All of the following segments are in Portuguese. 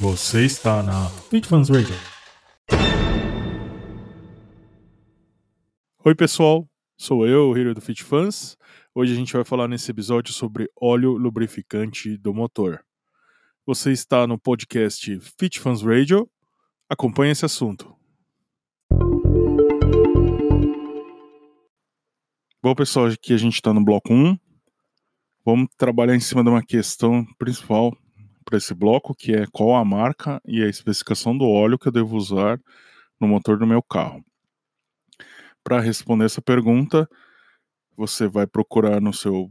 Você está na Fitfans Radio. Oi, pessoal. Sou eu, o Hiro do Fitfans. Hoje a gente vai falar nesse episódio sobre óleo lubrificante do motor. Você está no podcast Fitfans Radio. Acompanhe esse assunto. Bom, pessoal, aqui a gente está no bloco 1. Vamos trabalhar em cima de uma questão principal para esse bloco, que é qual a marca e a especificação do óleo que eu devo usar no motor do meu carro. Para responder essa pergunta, você vai procurar no seu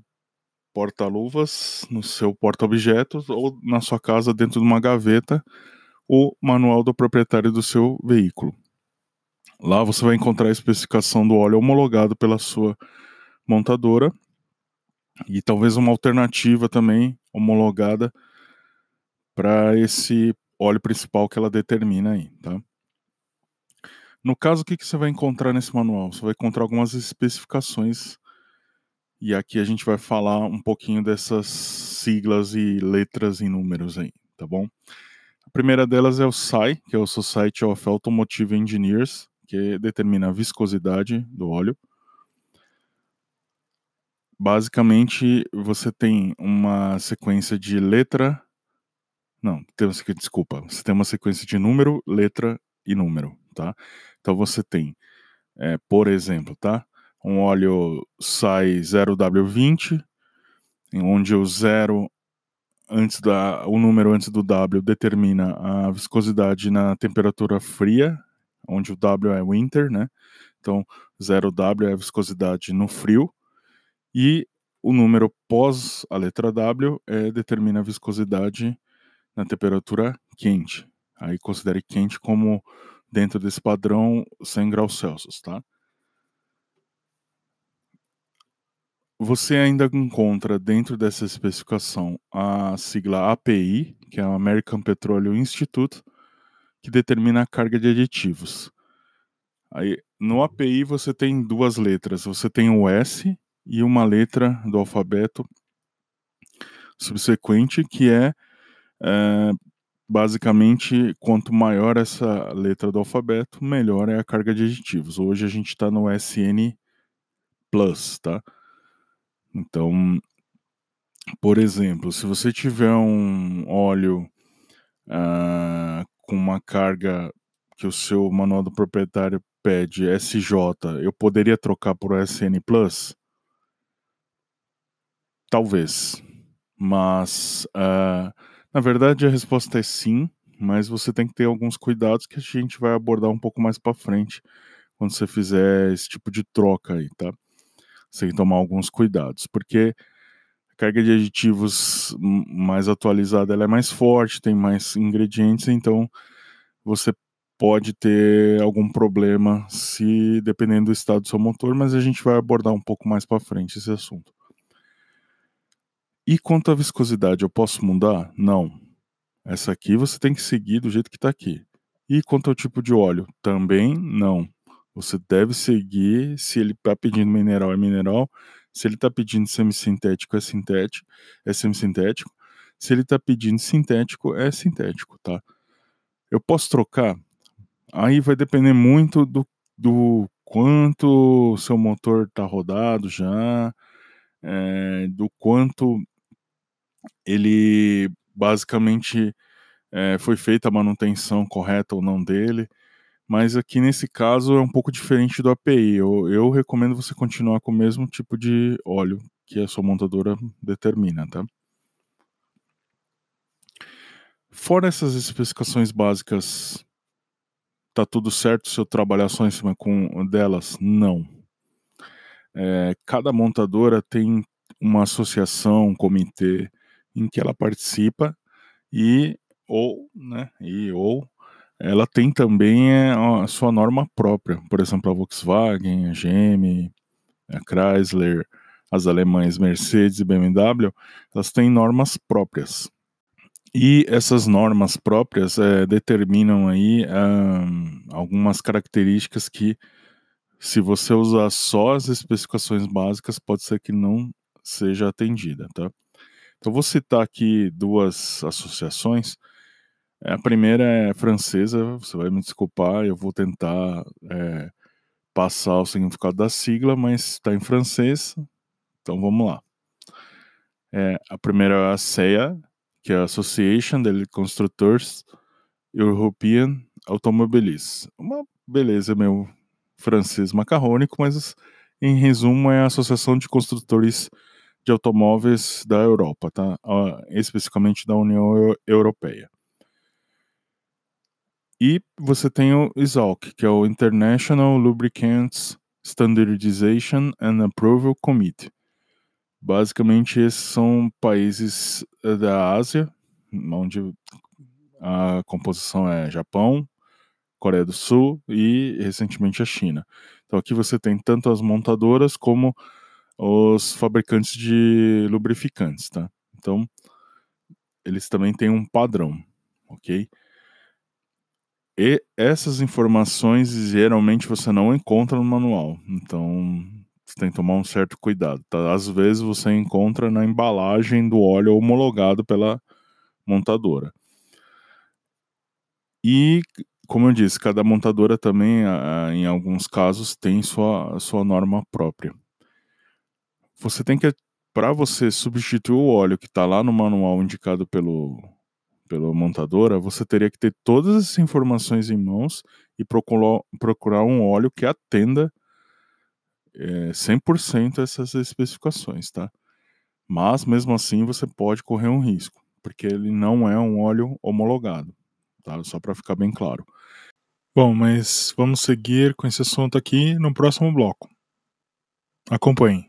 porta-luvas, no seu porta-objetos ou na sua casa dentro de uma gaveta o manual do proprietário do seu veículo. Lá você vai encontrar a especificação do óleo homologado pela sua montadora e talvez uma alternativa também homologada para esse óleo principal que ela determina aí, tá? No caso, o que, que você vai encontrar nesse manual? Você vai encontrar algumas especificações e aqui a gente vai falar um pouquinho dessas siglas e letras e números aí, tá bom? A primeira delas é o SAI, que é o Society of Automotive Engineers, que determina a viscosidade do óleo. Basicamente, você tem uma sequência de letra, não, tem, desculpa. Você tem uma sequência de número, letra e número, tá? Então você tem, é, por exemplo, tá? Um óleo sai 0W20, onde o zero antes da o número antes do W determina a viscosidade na temperatura fria, onde o W é winter, né? Então 0W é a viscosidade no frio e o número pós a letra W é, determina a viscosidade na temperatura quente. Aí considere quente como dentro desse padrão 100 graus Celsius, tá? Você ainda encontra dentro dessa especificação a sigla API, que é o American Petroleum Institute, que determina a carga de aditivos. Aí, no API você tem duas letras, você tem o S e uma letra do alfabeto subsequente que é é, basicamente, quanto maior essa letra do alfabeto, melhor é a carga de aditivos. Hoje a gente está no SN Plus, tá? Então, por exemplo, se você tiver um óleo uh, com uma carga que o seu manual do proprietário pede SJ, eu poderia trocar por SN Plus? Talvez, mas uh, na verdade, a resposta é sim, mas você tem que ter alguns cuidados que a gente vai abordar um pouco mais para frente quando você fizer esse tipo de troca aí, tá? Você tem que tomar alguns cuidados, porque a carga de aditivos mais atualizada ela é mais forte, tem mais ingredientes, então você pode ter algum problema se dependendo do estado do seu motor, mas a gente vai abordar um pouco mais para frente esse assunto. E quanto à viscosidade, eu posso mudar? Não. Essa aqui você tem que seguir do jeito que está aqui. E quanto ao tipo de óleo? Também não. Você deve seguir, se ele está pedindo mineral, é mineral. Se ele está pedindo semissintético, é sintético, é semissintético. Se ele está pedindo sintético, é sintético, tá? Eu posso trocar? Aí vai depender muito do, do quanto seu motor está rodado já, é, do quanto ele basicamente é, foi feita a manutenção correta ou não dele, mas aqui nesse caso é um pouco diferente do API. Eu, eu recomendo você continuar com o mesmo tipo de óleo que a sua montadora determina, tá? Fora essas especificações básicas, tá tudo certo se eu trabalhar só em cima com delas? Não. É, cada montadora tem uma associação, um comitê, em que ela participa e ou, né, e ou ela tem também é, a sua norma própria. Por exemplo, a Volkswagen, a GM, a Chrysler, as alemães Mercedes e BMW, elas têm normas próprias. E essas normas próprias é, determinam aí um, algumas características que, se você usar só as especificações básicas, pode ser que não seja atendida, tá? Então, vou citar aqui duas associações. A primeira é francesa, você vai me desculpar, eu vou tentar é, passar o significado da sigla, mas está em francês, então vamos lá. É, a primeira é a CEA, que é a Association de Constructeurs European Automobiles. Uma beleza, meu francês macarrônico, mas em resumo é a Associação de Construtores de Automóveis da Europa, tá? especificamente da União Europeia. E você tem o ISALC, que é o International Lubricants Standardization and Approval Committee. Basicamente, esses são países eh, da Ásia, onde a composição é Japão, Coreia do Sul e recentemente a China. Então aqui você tem tanto as montadoras como os fabricantes de lubrificantes, tá? Então eles também têm um padrão, ok? E essas informações geralmente você não encontra no manual, então você tem que tomar um certo cuidado. Tá? Às vezes você encontra na embalagem do óleo homologado pela montadora. E como eu disse, cada montadora também, em alguns casos, tem sua, sua norma própria. Você tem que, para você substituir o óleo que está lá no manual indicado pelo, pela montadora, você teria que ter todas essas informações em mãos e procurar, procurar um óleo que atenda é, 100% essas especificações, tá? Mas mesmo assim você pode correr um risco, porque ele não é um óleo homologado, tá? Só para ficar bem claro. Bom, mas vamos seguir com esse assunto aqui no próximo bloco. Acompanhe.